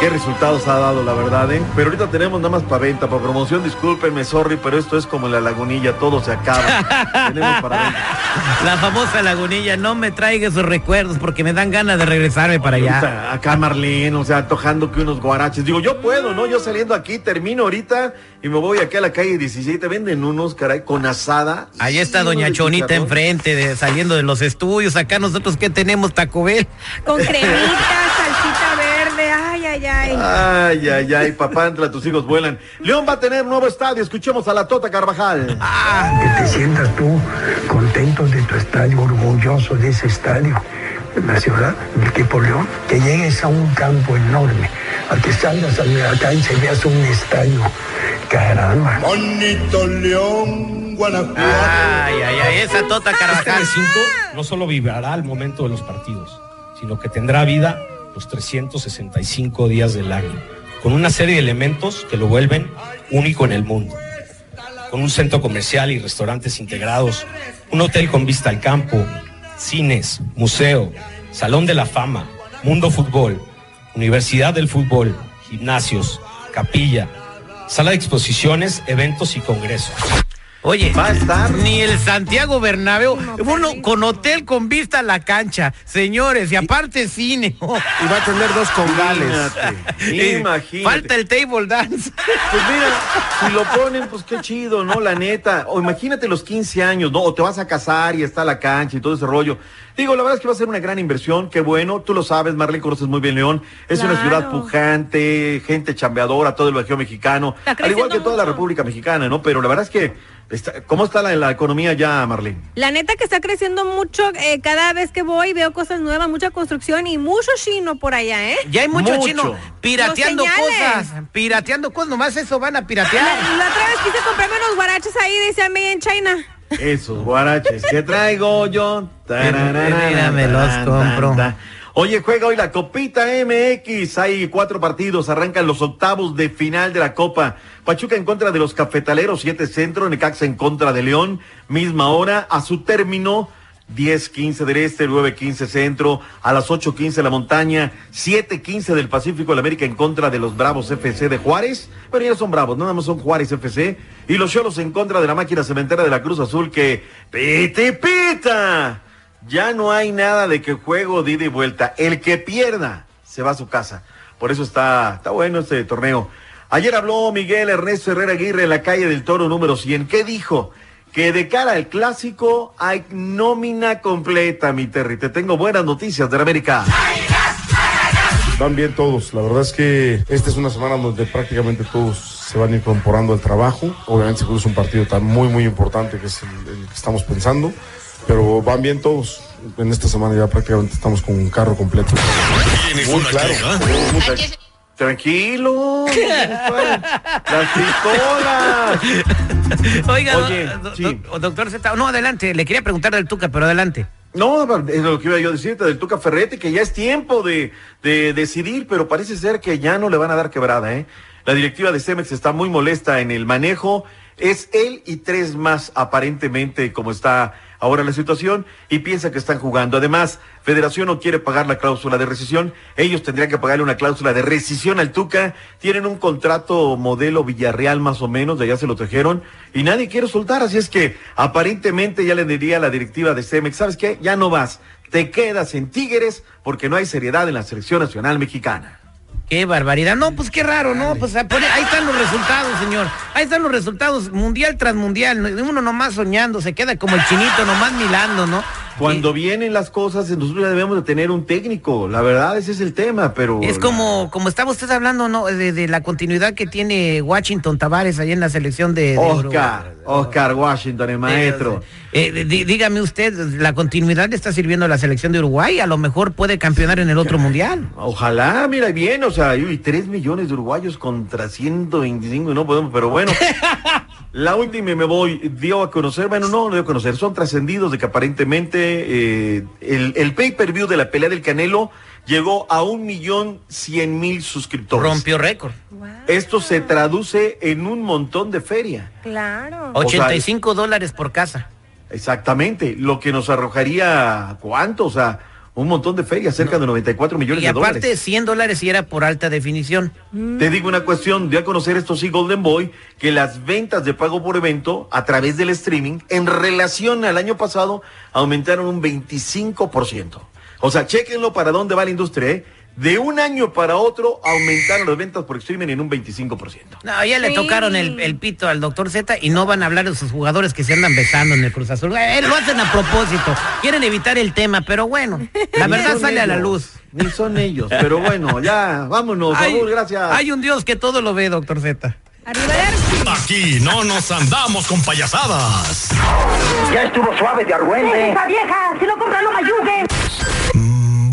Qué resultados ha dado, la verdad, ¿eh? Pero ahorita tenemos nada más para venta, para promoción. Discúlpenme, sorry, pero esto es como la lagunilla, todo se acaba. tenemos para venta. La famosa lagunilla, no me traiga esos recuerdos porque me dan ganas de regresarme para allá. Acá Marlene, o sea, tojando que unos guaraches. Digo, yo puedo, ¿no? Yo saliendo aquí, termino ahorita y me voy aquí a la calle 17. Venden unos, caray, con asada. Ahí está Sí, Doña Chonita enfrente, de, saliendo de los estudios. Acá nosotros, ¿qué tenemos? Taco Bell. Con cremita, ay, ay, ay. Ay, ay, ay, papá, entre tus hijos vuelan. León va a tener nuevo estadio. Escuchemos a la Tota Carvajal. que te sientas tú contento de tu estadio, orgulloso de ese estadio, la ciudad del equipo León, que llegues a un campo enorme, a que salgas a la cancha y veas un estadio, caramba. Bonito León, Guanajuato. Ay, ay, ay, esa Tota Este Carvajal. recinto no solo vibrará al momento de los partidos, sino que tendrá vida los 365 días del año, con una serie de elementos que lo vuelven único en el mundo. Con un centro comercial y restaurantes integrados, un hotel con vista al campo, cines, museo, salón de la fama, mundo fútbol, universidad del fútbol, gimnasios, capilla, sala de exposiciones, eventos y congresos. Oye, Va a estar. ni el Santiago Bernabéu, uno con hotel con vista a la cancha, señores, y aparte cine. Y va a tener dos congales. Imagínate. Imagínate. Falta el table dance. Pues mira, si lo ponen, pues qué chido, ¿no? La neta. O imagínate los 15 años, ¿no? O te vas a casar y está la cancha y todo ese rollo. Digo, la verdad es que va a ser una gran inversión, qué bueno. Tú lo sabes, Marlene, conoces muy bien León. Es una ciudad pujante, gente chambeadora, todo el Bajío mexicano. Al igual que toda la. República Mexicana, ¿no? Pero la verdad es que, está- ¿cómo está la, la economía ya, Marlene? La neta que está creciendo mucho, eh, cada vez que voy veo cosas nuevas, mucha construcción y mucho chino por allá, ¿eh? Ya hay mucho, Mucho. chino pirateando cosas, pirateando cosas, nomás eso van a piratear. la otra vez quise comprarme unos guaraches ahí, decía Made in China. Esos guaraches que traigo yo. Mira, me los compro. Oye, juega hoy la Copita MX. Hay cuatro partidos. Arrancan los octavos de final de la Copa. Pachuca en contra de los Cafetaleros, 7 centro. Necaxa en contra de León, misma hora. A su término, 10-15 del Este, 9-15 Centro. A las 8-15 La Montaña, 7-15 del Pacífico, el América en contra de los Bravos FC de Juárez. Pero ya son Bravos, nada más son Juárez FC. Y los Cholos en contra de la máquina cementera de la Cruz Azul que... ¡Pite, pita! Ya no hay nada de que juego de ida y vuelta. El que pierda se va a su casa. Por eso está, está bueno este torneo. Ayer habló Miguel Ernesto Herrera Aguirre en la calle del Toro número 100. ¿Qué dijo? Que de cara al clásico hay nómina completa, mi Terry. Te tengo buenas noticias de la América. Van bien todos. La verdad es que esta es una semana donde prácticamente todos se van incorporando al trabajo. Obviamente seguro es un partido tan muy, muy importante que es el que estamos pensando. Pero van bien todos. En esta semana ya prácticamente estamos con un carro completo. ¿Tienes Muy claro. Tranquilo. Las pistolas. Oiga, Oye, do- do- sí. do- doctor Z, no, adelante, le quería preguntar del Tuca, pero adelante. No, es lo que iba yo a decirte del Tuca Ferretti, que ya es tiempo de, de decidir, pero parece ser que ya no le van a dar quebrada, ¿eh? La directiva de Cemex está muy molesta en el manejo. Es él y tres más, aparentemente, como está ahora la situación, y piensa que están jugando. Además, Federación no quiere pagar la cláusula de rescisión. Ellos tendrían que pagarle una cláusula de rescisión al Tuca. Tienen un contrato modelo Villarreal más o menos, de allá se lo trajeron, y nadie quiere soltar. Así es que aparentemente ya le diría la directiva de Cemex, ¿sabes qué? Ya no vas. Te quedas en Tigres porque no hay seriedad en la selección nacional mexicana. Qué barbaridad. No, pues qué raro, ¿no? Pues ahí están los resultados, señor. Ahí están los resultados, mundial tras mundial. ¿no? Uno nomás soñando, se queda como el chinito, nomás milando, ¿no? Cuando vienen las cosas, nosotros ya debemos de tener un técnico. La verdad, ese es el tema, pero... Es como, como estaba usted hablando, ¿no? De, de la continuidad que tiene Washington Tavares ahí en la selección de, de Oscar, Oscar Washington, el maestro. Eh, dígame usted, ¿la continuidad le está sirviendo a la selección de Uruguay? A lo mejor puede campeonar en el otro mundial. Ojalá, mira bien, o sea, y 3 millones de uruguayos contra 125, no podemos, pero bueno. La última y me voy, dio a conocer, bueno, no, no dio a conocer, son trascendidos de que aparentemente eh, el, el pay-per-view de la pelea del Canelo llegó a un millón cien mil suscriptores. Rompió récord. Esto se traduce en un montón de feria. Claro. O sea, 85 dólares por casa. Exactamente, lo que nos arrojaría, ¿cuánto? O sea, un montón de feria, cerca de 94 millones Y de aparte, dólares. 100 dólares si era por alta definición. Te digo una cuestión, de a conocer esto sí Golden Boy, que las ventas de pago por evento a través del streaming, en relación al año pasado, aumentaron un 25%. O sea, chequenlo para dónde va la industria, ¿eh? De un año para otro aumentaron las ventas por streaming en un 25%. No, ya le Sí. tocaron el, el pito al doctor Z y no van a hablar de sus jugadores que se andan besando en el Cruz Azul. Eh, lo hacen a propósito. Quieren evitar el tema, pero bueno, la verdad sale a la luz. Ni son ellos, pero bueno, ya, vámonos, Hay, Raúl, gracias. hay un Dios que todo lo ve, doctor Z. Aquí no nos andamos con payasadas. Ya estuvo suave de argüente. ¡Esa vieja! ¡Si no compra, no me ayude!